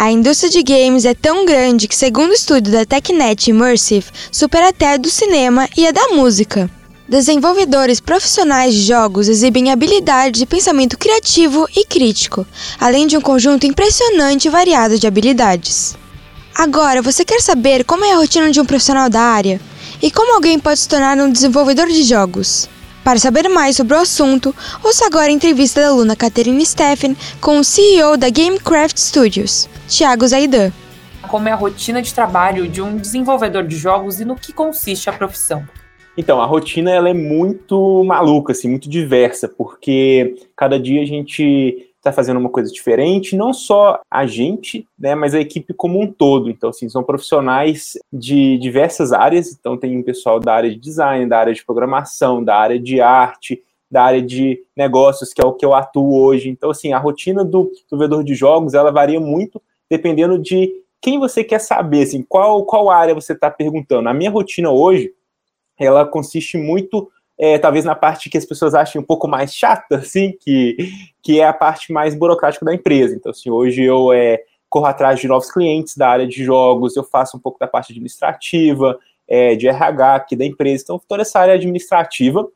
A indústria de games é tão grande que, segundo o estudo da TechNet Immersive, supera até a do cinema e a da música. Desenvolvedores profissionais de jogos exibem habilidades de pensamento criativo e crítico, além de um conjunto impressionante e variado de habilidades. Agora, você quer saber como é a rotina de um profissional da área? E como alguém pode se tornar um desenvolvedor de jogos? Para saber mais sobre o assunto, ouça agora a entrevista da aluna Catherine Steffen com o CEO da Gamecraft Studios, Thiago Zaidan. Como é a rotina de trabalho de um desenvolvedor de jogos e no que consiste a profissão? Então, a rotina ela é muito maluca, assim, muito diversa, porque cada dia a gente está fazendo uma coisa diferente, não só a gente, né, mas a equipe como um todo. Então, assim, são profissionais de diversas áreas. Então, tem um pessoal da área de design, da área de programação, da área de arte, da área de negócios, que é o que eu atuo hoje. Então, assim, a rotina do desenvolvedor de jogos, ela varia muito dependendo de quem você quer saber, assim, qual, qual área você está perguntando. A minha rotina hoje, ela consiste muito é, talvez na parte que as pessoas achem um pouco mais chata, assim, que, que é a parte mais burocrática da empresa. Então, assim, hoje eu é, corro atrás de novos clientes da área de jogos, eu faço um pouco da parte administrativa, é, de RH aqui da empresa, então toda essa área administrativa.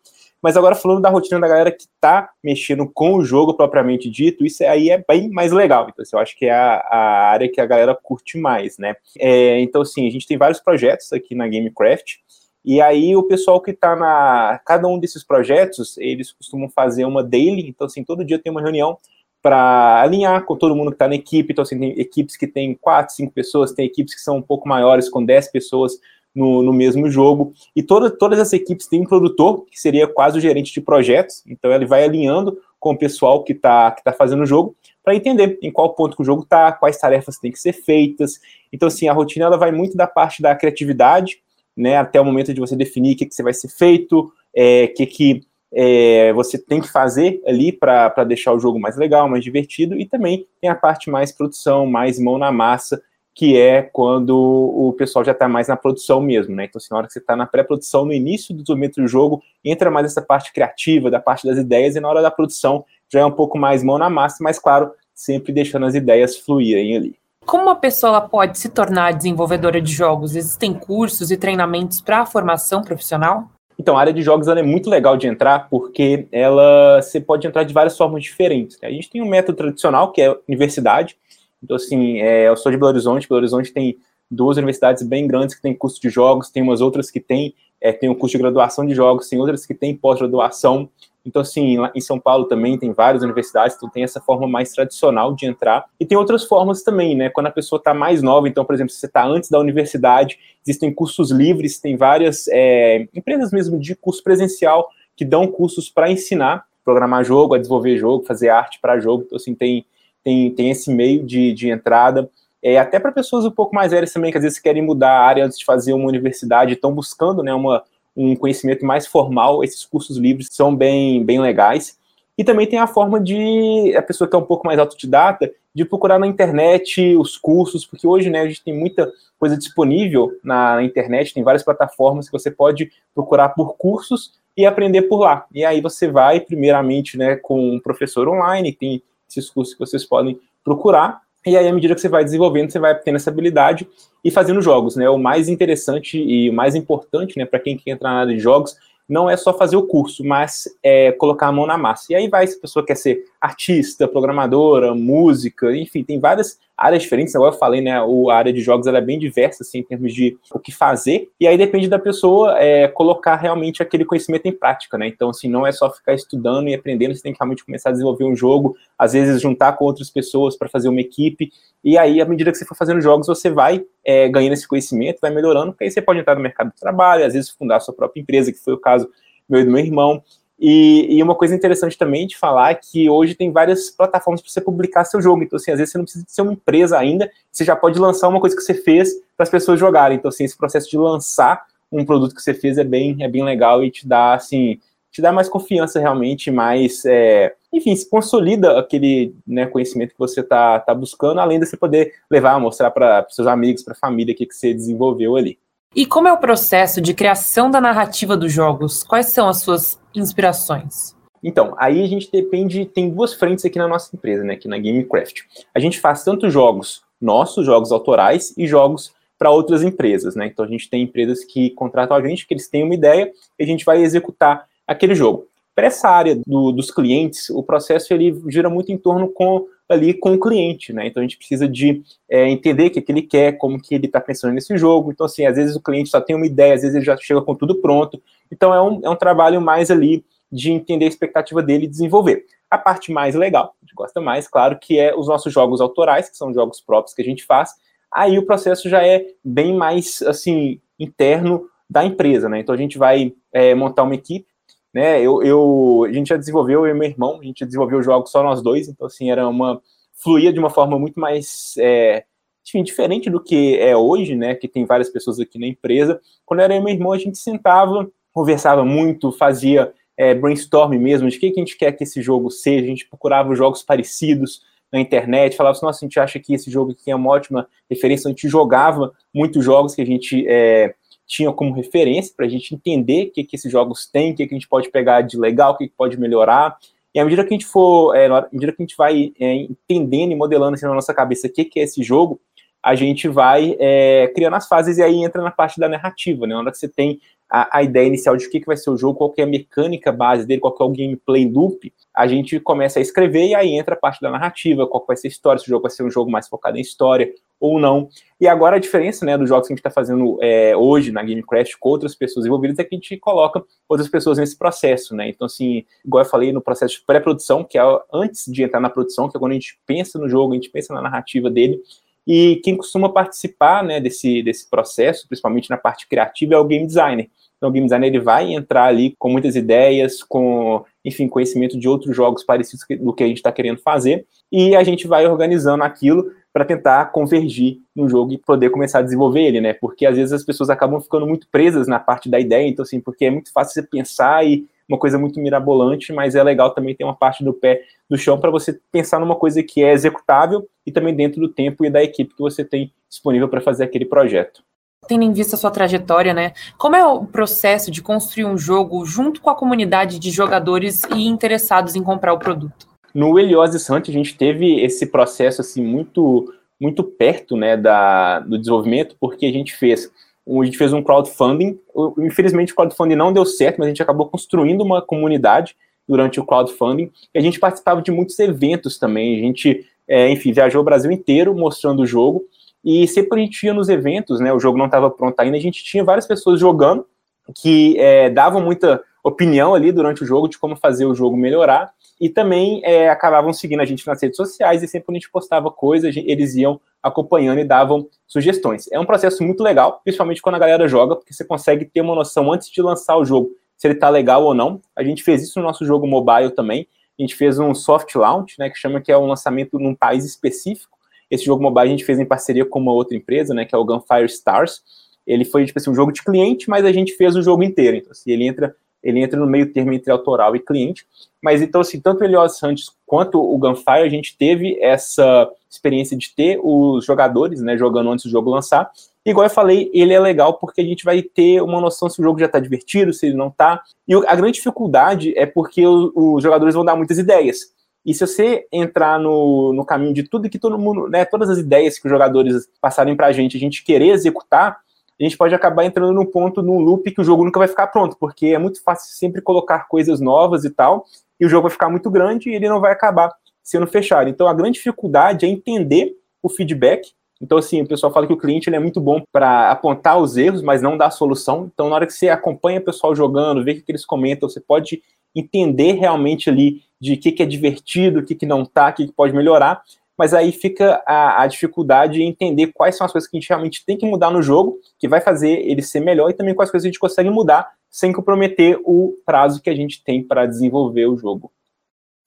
Mas agora falando da rotina da galera que está mexendo com o jogo propriamente dito, isso aí é bem mais legal. Então, assim, eu acho que é a, a, área que a galera curte mais, né? É, então, assim, a gente tem vários projetos aqui na Gamecraft. E aí o pessoal que está na cada um desses projetos, eles costumam fazer uma daily, então assim, todo dia tem uma reunião para alinhar com todo mundo que está na equipe. Então, assim, tem equipes que tem quatro, cinco pessoas, tem equipes que são um pouco maiores, com dez pessoas no, no mesmo jogo. E toda, todas as equipes têm um produtor, que seria quase o gerente de projetos. Então, ele vai alinhando com o pessoal que está que tá fazendo o jogo para entender em qual ponto que o jogo está, quais tarefas têm que ser feitas. Então, assim, a rotina ela vai muito da parte da criatividade né, até o momento de você definir o que, que você vai ser feito, o é, que, que é, você tem que fazer ali para deixar o jogo mais legal, mais divertido, e também tem a parte mais produção, mais mão na massa, que é quando o pessoal já está mais na produção mesmo, né? Então, assim, na hora que você está na pré-produção, no início do desenvolvimento do jogo, entra mais essa parte criativa, da parte das ideias, e na hora da produção já é um pouco mais mão na massa, mas claro, sempre deixando as ideias fluírem ali. Como uma pessoa pode se tornar desenvolvedora de jogos? Existem cursos e treinamentos para a formação profissional? Então, a área de jogos é muito legal de entrar porque ela você pode entrar de várias formas diferentes. Né? A gente tem um método tradicional que é universidade. Então, assim, é, eu sou de Belo Horizonte. Belo Horizonte tem duas universidades bem grandes que têm curso de jogos, tem umas outras que têm é, tem um curso de graduação de jogos, tem outras que têm pós-graduação. Então, assim, em São Paulo também tem várias universidades, então tem essa forma mais tradicional de entrar. E tem outras formas também, né? Quando a pessoa está mais nova, então, por exemplo, se você está antes da universidade, existem cursos livres, tem várias é, empresas mesmo de curso presencial que dão cursos para ensinar programar jogo, a desenvolver jogo, fazer arte para jogo. Então, assim, tem, tem, tem esse meio de, de entrada. É, até para pessoas um pouco mais velhas também, que às vezes querem mudar a área antes de fazer uma universidade, estão buscando né, uma, um conhecimento mais formal, esses cursos livres são bem, bem legais. E também tem a forma de a pessoa que é um pouco mais autodidata, de procurar na internet os cursos, porque hoje né, a gente tem muita coisa disponível na, internet, tem várias plataformas que você pode procurar por cursos e aprender por lá. E aí você vai, primeiramente, né, com um professor online, tem esses cursos que vocês podem procurar, e aí, à medida que você vai desenvolvendo, você vai tendo essa habilidade e fazendo jogos, né? O mais interessante e o mais importante, né, para quem quer entrar na área de jogos, não é só fazer o curso, mas é colocar a mão na massa. E aí vai se a pessoa quer ser artista, programadora, música, enfim, tem várias áreas diferentes. Agora eu falei, né, a área de jogos ela é bem diversa, assim, em termos de o que fazer. E aí depende da pessoa é, colocar realmente aquele conhecimento em prática, né? Então, assim, não é só ficar estudando e aprendendo, você tem que realmente começar a desenvolver um jogo, às vezes juntar com outras pessoas para fazer uma equipe. E aí, à medida que você for fazendo jogos, você vai é, ganhando esse conhecimento, vai melhorando, porque aí você pode entrar no mercado de trabalho, às vezes fundar a sua própria empresa, que foi o caso meu e do meu irmão. E, e, uma coisa interessante também de falar é que hoje tem várias plataformas para você publicar seu jogo. Então, assim, às vezes você não precisa ser uma empresa ainda, você já pode lançar uma coisa que você fez para as pessoas jogarem. Então, assim, esse processo de lançar um produto que você fez é bem, é bem legal e te dá, assim, te dá mais confiança realmente, mais, é, enfim, se consolida aquele né, conhecimento que você está tá buscando, além de você poder levar, mostrar para seus amigos, para a família o que, que você desenvolveu ali. E como é o processo de criação da narrativa dos jogos? Quais são as suas inspirações? Então, aí a gente depende, tem duas frentes aqui na nossa empresa, né, aqui na Gamecraft. A gente faz tanto jogos nossos, jogos autorais, e jogos para outras empresas, né? Então a gente tem empresas que contratam a gente, que eles têm uma ideia, e a gente vai executar aquele jogo. Para essa área do, dos clientes, o processo ele gira muito em torno com ali com o cliente, né? Então a gente precisa de é, entender o que, que ele quer, como que ele está pensando nesse jogo. Então, assim, às vezes o cliente só tem uma ideia, às vezes ele já chega com tudo pronto. Então é um, é um trabalho mais ali de entender a expectativa dele e desenvolver. A parte mais legal, a gente gosta mais, claro, que é os nossos jogos autorais, que são jogos próprios que a gente faz. Aí o processo já é bem mais assim interno da empresa, né? Então a gente vai é, montar uma equipe né? Eu, eu, a gente já desenvolveu, eu e meu irmão, a gente desenvolveu jogos só nós dois, então assim, era uma fluía de uma forma muito mais é, enfim, diferente do que é hoje, né? Que tem várias pessoas aqui na empresa. Quando era eu e meu irmão, a gente sentava, conversava muito, fazia é, brainstorm mesmo de o que, que a gente quer que esse jogo seja, a gente procurava jogos parecidos na internet, falava assim, nossa, a gente acha que esse jogo aqui é uma ótima referência, a gente jogava muitos jogos que a gente é, tinha como referência para a gente entender o que, que esses jogos têm, o que, que a gente pode pegar de legal, o que, que pode melhorar. E à medida que a gente for, é, à medida que a gente vai é, entendendo e modelando assim, na nossa cabeça o que, que é esse jogo, a gente vai é, criando as fases e aí entra na parte da narrativa, né? Na hora que você tem a, a ideia inicial de o que, que vai ser o jogo, qual é a mecânica base dele, qual é o gameplay loop, a gente começa a escrever e aí entra a parte da narrativa, qual vai ser a história, se o jogo vai ser um jogo mais focado em história ou não. E agora a diferença né, dos jogos que a gente está fazendo é, hoje na GameCraft com outras pessoas envolvidas é que a gente coloca outras pessoas nesse processo, né? Então, assim, igual eu falei, no processo de pré-produção, que é antes de entrar na produção, que é quando a gente pensa no jogo, a gente pensa na narrativa dele, e quem costuma participar né, desse, desse processo, principalmente na parte criativa, é o game designer. Então, o game designer ele vai entrar ali com muitas ideias, com, enfim, conhecimento de outros jogos parecidos do que a gente está querendo fazer, e a gente vai organizando aquilo para tentar convergir no jogo e poder começar a desenvolver ele, né? Porque às vezes as pessoas acabam ficando muito presas na parte da ideia, então, assim, porque é muito fácil você pensar e uma coisa muito mirabolante, mas é legal também ter uma parte do pé no chão para você pensar numa coisa que é executável e também dentro do tempo e da equipe que você tem disponível para fazer aquele projeto tendo em vista a sua trajetória, né? Como é o processo de construir um jogo junto com a comunidade de jogadores e interessados em comprar o produto? No Helios Hunt, a gente teve esse processo assim muito muito perto, né, da, do desenvolvimento, porque a gente fez a gente fez um crowdfunding. Infelizmente, o crowdfunding não deu certo, mas a gente acabou construindo uma comunidade durante o crowdfunding. E a gente participava de muitos eventos também. A gente, é, enfim, viajou o Brasil inteiro mostrando o jogo. E sempre a gente ia nos eventos, né? O jogo não estava pronto ainda, a gente tinha várias pessoas jogando que é, davam muita opinião ali durante o jogo de como fazer o jogo melhorar. E também é, acabavam seguindo a gente nas redes sociais e sempre quando a gente postava coisas, eles iam acompanhando e davam sugestões. É um processo muito legal, principalmente quando a galera joga, porque você consegue ter uma noção antes de lançar o jogo, se ele está legal ou não. A gente fez isso no nosso jogo mobile também. A gente fez um soft launch, né, que chama que é um lançamento num país específico. Esse jogo mobile a gente fez em parceria com uma outra empresa, né, que é o Gunfire Stars. Ele foi tipo assim, um jogo de cliente, mas a gente fez o jogo inteiro. Então, assim, ele entra ele entra no meio termo entre autoral e cliente. Mas então, assim, tanto o Elios Santos quanto o Gunfire, a gente teve essa experiência de ter os jogadores, né, jogando antes do jogo lançar. E, igual eu falei, ele é legal porque a gente vai ter uma noção se o jogo já está divertido, se ele não está. E a grande dificuldade é porque os jogadores vão dar muitas ideias. E se você entrar no, no caminho de tudo que todo mundo, né, todas as ideias que os jogadores passarem para a gente, a gente querer executar, a gente pode acabar entrando num ponto, num loop que o jogo nunca vai ficar pronto, porque é muito fácil sempre colocar coisas novas e tal, e o jogo vai ficar muito grande e ele não vai acabar sendo fechado. Então a grande dificuldade é entender o feedback. Então, assim, o pessoal fala que o cliente ele é muito bom para apontar os erros, mas não dar a solução. Então, na hora que você acompanha o pessoal jogando, vê o que, eles comentam, você pode entender realmente ali de o que, que é divertido, o que, que não está, o que, que pode melhorar. Mas aí fica a, a, dificuldade em entender quais são as coisas que a gente realmente tem que mudar no jogo, que vai fazer ele ser melhor, e também quais coisas a gente consegue mudar sem comprometer o prazo que a gente tem para desenvolver o jogo.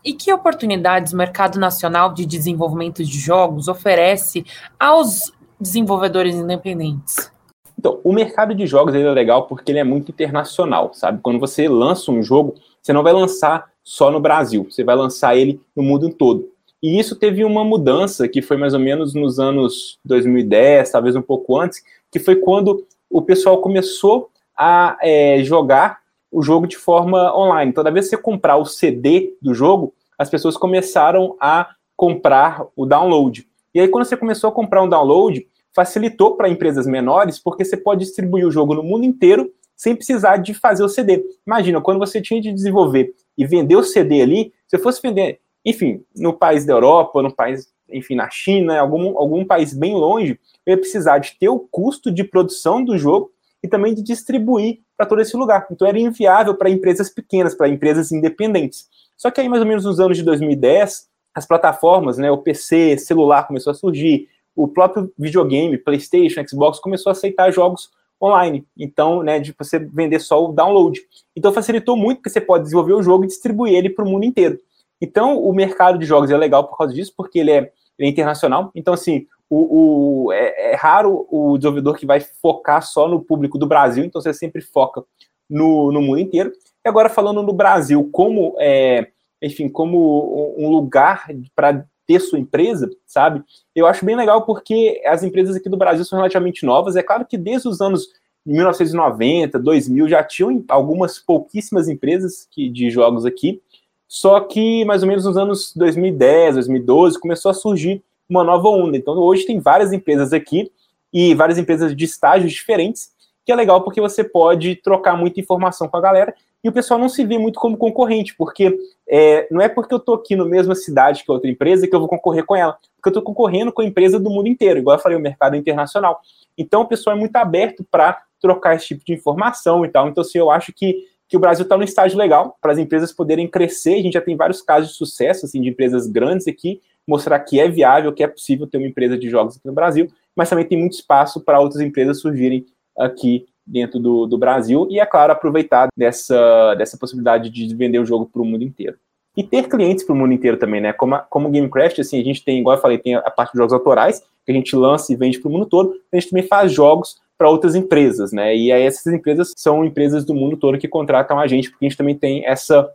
E que oportunidades o mercado nacional de desenvolvimento de jogos oferece aos desenvolvedores independentes? Então, o mercado de jogos é legal porque ele é muito internacional, sabe? Quando você lança um jogo, você não vai lançar só no Brasil, você vai lançar ele no mundo todo. E isso teve uma mudança que foi mais ou menos nos anos 2010, talvez um pouco antes, que foi quando o pessoal começou a é, jogar o jogo de forma online. Toda vez que você comprar o CD do jogo, as pessoas começaram a comprar o download. E aí, quando você começou a comprar um download, facilitou para empresas menores, porque você pode distribuir o jogo no mundo inteiro sem precisar de fazer o CD. Imagina, quando você tinha de desenvolver e vender o CD ali, se eu fosse vender enfim, no país da Europa, no país, enfim, na China, algum, algum país bem longe, eu ia precisar de ter o custo de produção do jogo e também de distribuir para todo esse lugar. Então era inviável para empresas pequenas, para empresas independentes. Só que aí, mais ou menos nos anos de 2010, as plataformas, né, o PC, celular começou a surgir, o próprio videogame, PlayStation, Xbox começou a aceitar jogos online. Então, né, de você vender só o download. Então facilitou muito porque você pode desenvolver o jogo e distribuir ele para o mundo inteiro. Então, o mercado de jogos é legal por causa disso, porque ele é, ele é internacional. Então, assim, o, o é, é, raro o desenvolvedor que vai focar só no público do Brasil, então você sempre foca no, no mundo inteiro. E agora, falando no Brasil, como, é, enfim, como um lugar para ter sua empresa, sabe? Eu acho bem legal porque as empresas aqui do Brasil são relativamente novas. É claro que desde os anos 1990, 2000, já tinham algumas pouquíssimas empresas que, de jogos aqui, só que mais ou menos nos anos 2010, 2012, começou a surgir uma nova onda. Então hoje tem várias empresas aqui e várias empresas de estágios diferentes, que é legal porque você pode trocar muita informação com a galera e o pessoal não se vê muito como concorrente, porque é, não é porque eu estou aqui na mesma cidade que outra empresa que eu vou concorrer com ela, porque eu estou concorrendo com a empresa do mundo inteiro, igual eu falei, o mercado internacional. Então o pessoal é muito aberto para trocar esse tipo de informação e tal. Então, assim, eu acho que que o Brasil está num estágio legal para as empresas poderem crescer. A gente já tem vários casos de sucesso assim, de empresas grandes aqui, mostrar que é viável, que é possível ter uma empresa de jogos aqui no Brasil, mas também tem muito espaço para outras empresas surgirem aqui dentro do, do Brasil e, é claro, aproveitar dessa, dessa possibilidade de vender o jogo para o mundo inteiro. E ter clientes para o mundo inteiro também, né? Como, como Gamecraft, assim, a gente tem, igual eu falei, tem a parte de jogos autorais, que a gente lança e vende para o mundo todo, a gente também faz jogos para outras empresas, né? E aí essas empresas são empresas do mundo todo que contratam a gente, porque a gente também tem essa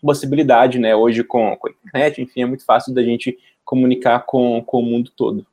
possibilidade, né? Hoje com, com a internet, enfim, é muito fácil da gente comunicar com, com o mundo todo.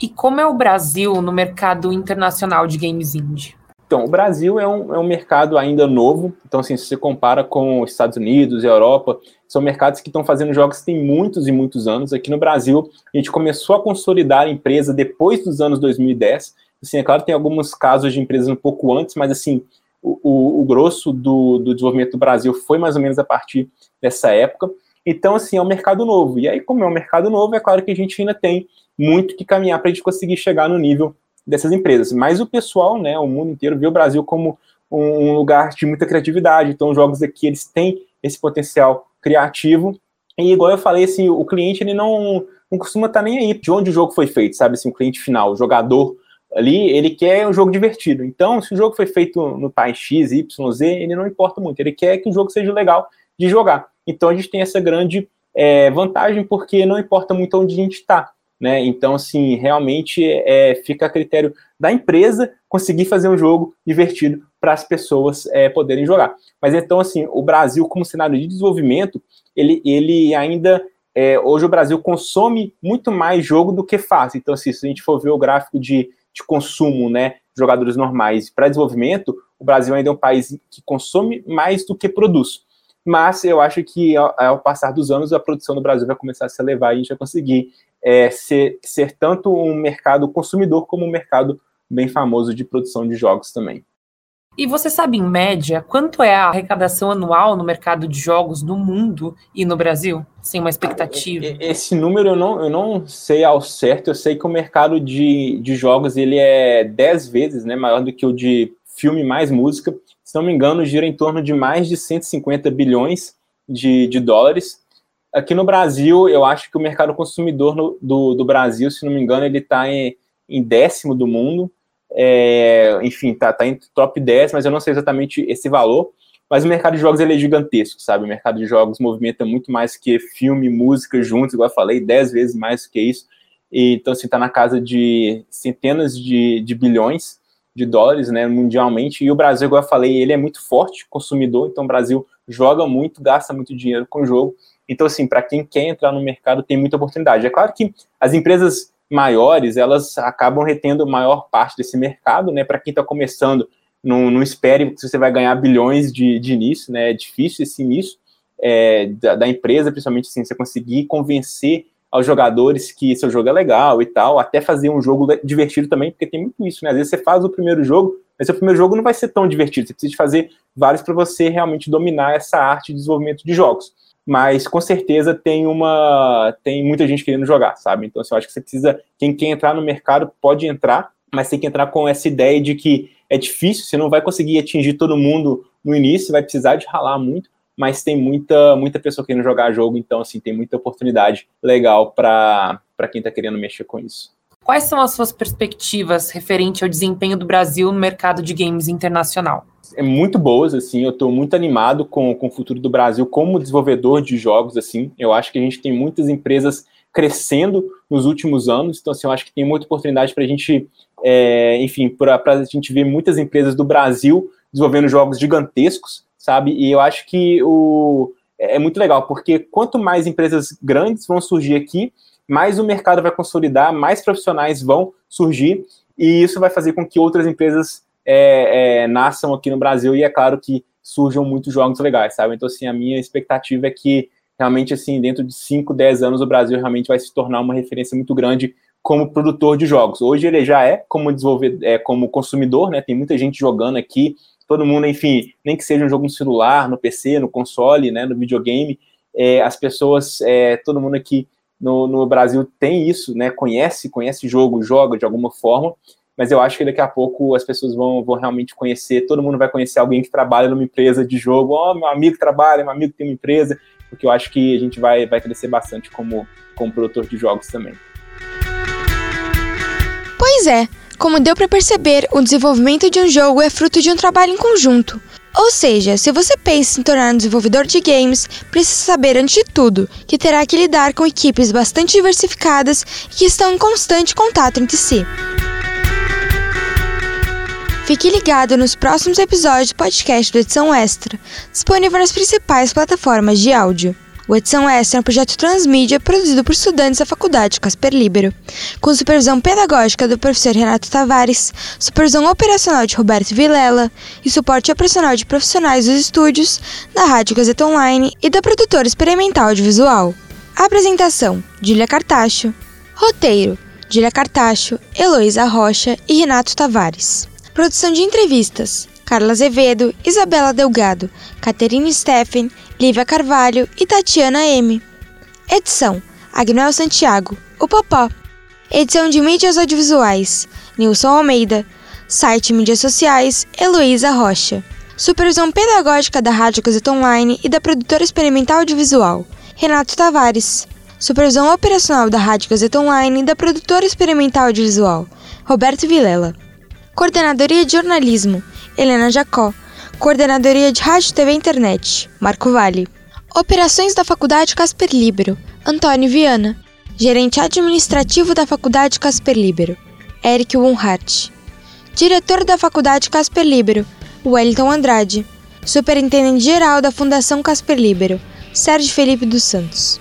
E como é o Brasil no mercado internacional de games indie? Então, o Brasil é um, é um mercado ainda novo. Então, assim, se você compara com os Estados Unidos e a Europa, são mercados que estão fazendo jogos têm muitos e muitos anos. Aqui no Brasil, a gente começou a consolidar a empresa depois dos anos 2010. Assim, é claro, tem alguns casos de empresas um pouco antes, mas assim, o, o, o grosso do, do, desenvolvimento do Brasil foi mais ou menos a partir dessa época. Então, assim, é um mercado novo. E aí, como é um mercado novo, é claro que a gente ainda tem muito que caminhar para a gente conseguir chegar no nível dessas empresas. Mas o pessoal, né, o mundo inteiro, vê o Brasil como um lugar de muita criatividade. Então, os jogos aqui, eles têm esse potencial criativo. E igual eu falei, assim, o cliente, ele não, não costuma estar tá nem aí de onde o jogo foi feito, sabe? Assim, o cliente final, o jogador ali, ele quer um jogo divertido. Então, se o jogo foi feito no país X, Y, Z, ele não importa muito. Ele quer que o jogo seja legal de jogar. Então, a gente tem essa grande é, vantagem, porque não importa muito onde a gente está. Né? Então, assim, realmente é, fica a critério da empresa conseguir fazer um jogo divertido para as pessoas é, poderem jogar. Mas então, assim, o Brasil, como cenário de desenvolvimento, ele, ele ainda. É, hoje o Brasil consome muito mais jogo do que faz. Então, assim, se a gente for ver o gráfico de de consumo, né, jogadores normais para desenvolvimento, o Brasil ainda é um país que consome mais do que produz. Mas eu acho que ao, ao passar dos anos a produção do Brasil vai começar a se elevar e a gente vai conseguir é, ser, ser tanto um mercado consumidor como um mercado bem famoso de produção de jogos também. E você sabe, em média, quanto é a arrecadação anual no mercado de jogos no mundo e no Brasil? Sem uma expectativa. Esse número eu não, eu não sei ao certo. Eu sei que o mercado de, de jogos ele é 10 vezes né, maior do que o de filme mais música. Se não me engano, gira em torno de mais de 150 bilhões de, de dólares. Aqui no Brasil, eu acho que o mercado consumidor no, do, do Brasil, se não me engano, ele está em, em décimo do mundo é, enfim, tá, tá em top 10, mas eu não sei exatamente esse valor. Mas o mercado de jogos ele é gigantesco, sabe? O mercado de jogos movimenta muito mais que filme, música juntos, igual eu falei, 10 vezes mais que isso. E, então, assim, está na casa de centenas de, de bilhões de dólares, né, mundialmente. E o Brasil, igual eu falei, ele é muito forte consumidor, então o Brasil joga muito, gasta muito dinheiro com o jogo. Então, assim, para quem quer entrar no mercado, tem muita oportunidade. É claro que as empresas maiores, elas acabam retendo maior parte desse mercado, né? Para quem está começando, não, não espere que você vai ganhar bilhões de, de início, né? É difícil esse início é, da, da, empresa, principalmente assim, você conseguir convencer aos jogadores que seu jogo é legal e tal, até fazer um jogo divertido também, porque tem muito isso, né? Às vezes você faz o primeiro jogo, mas seu primeiro jogo não vai ser tão divertido, você precisa fazer vários para você realmente dominar essa arte de desenvolvimento de jogos. Mas com certeza tem uma tem muita gente querendo jogar, sabe? Então assim, eu acho que você precisa, quem quer entrar no mercado pode entrar, mas tem que entrar com essa ideia de que é difícil, você não vai conseguir atingir todo mundo no início, vai precisar de ralar muito, mas tem muita, muita pessoa querendo jogar jogo, então assim, tem muita oportunidade legal para quem está querendo mexer com isso. Quais são as suas perspectivas referente ao desempenho do Brasil no mercado de games internacional? É muito boas, assim, eu estou muito animado com, com o futuro do Brasil como desenvolvedor de jogos, assim, eu acho que a gente tem muitas empresas crescendo nos últimos anos, então assim, eu acho que tem muita oportunidade para a gente, é, enfim, para a gente ver muitas empresas do Brasil desenvolvendo jogos gigantescos, sabe? E eu acho que o, é, é muito legal, porque quanto mais empresas grandes vão surgir aqui, mais o mercado vai consolidar, mais profissionais vão surgir, e isso vai fazer com que outras empresas é, é, nasçam aqui no Brasil, e é claro que surjam muitos jogos legais, sabe? Então, assim, a minha expectativa é que realmente, assim, dentro de 5, 10 anos, o Brasil realmente vai se tornar uma referência muito grande como produtor de jogos. Hoje ele já é como desenvolvedor, é, como consumidor, né? Tem muita gente jogando aqui, todo mundo, enfim, nem que seja um jogo no celular, no PC, no console, né, no videogame, é, as pessoas, é, todo mundo aqui no, no, Brasil tem isso, né, conhece, conhece jogo, joga de alguma forma, mas eu acho que daqui a pouco as pessoas vão, vão realmente conhecer, todo mundo vai conhecer alguém que trabalha numa empresa de jogo, ó, oh, meu amigo trabalha, meu amigo tem uma empresa, porque eu acho que a gente vai, vai crescer bastante como, como produtor de jogos também. Pois é, como deu para perceber, o desenvolvimento de um jogo é fruto de um trabalho em conjunto. Ou seja, se você pensa em tornar um desenvolvedor de games, precisa saber, antes de tudo, que terá que lidar com equipes bastante diversificadas e que estão em constante contato entre si. Fique ligado nos próximos episódios do podcast do Edição Extra, disponível nas principais plataformas de áudio. O Edição Extra é um projeto transmídia produzido por estudantes da Faculdade Casper Libero, com supervisão pedagógica do professor Renato Tavares, supervisão operacional de Roberto Vilela e suporte operacional de profissionais dos estúdios, da Rádio Gazeta Online e da produtora experimental audiovisual. Apresentação: Dília Cartacho. Roteiro: Dília Cartacho, Heloísa Rocha e Renato Tavares. Produção de entrevistas: Carla Azevedo, Isabela Delgado, Caterine Steffen, Lívia Carvalho e Tatiana M. Edição: Agnoel Santiago, o Popó. Edição de mídias audiovisuais: Nilson Almeida. Site mídias sociais: Heloísa Rocha. Supervisão pedagógica da Rádio Gazeta Online e da produtora experimental audiovisual: Renato Tavares. Supervisão operacional da Rádio Gazeta Online e da produtora experimental audiovisual: Roberto Vilela. Coordenadoria de jornalismo: Helena Jacó. Coordenadoria de Rádio TV e Internet, Marco Vale. Operações da Faculdade Casper Libero, Antônio Viana. Gerente administrativo da Faculdade Casper Libero, Eric Wunhart. Diretor da Faculdade Casper Libero, Wellington Andrade. Superintendente geral da Fundação Casper Libero, Sérgio Felipe dos Santos.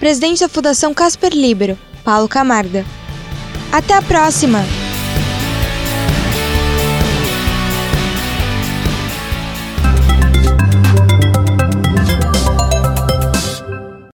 Presidente da Fundação Casper Libero, Paulo Camarda. Até a próxima!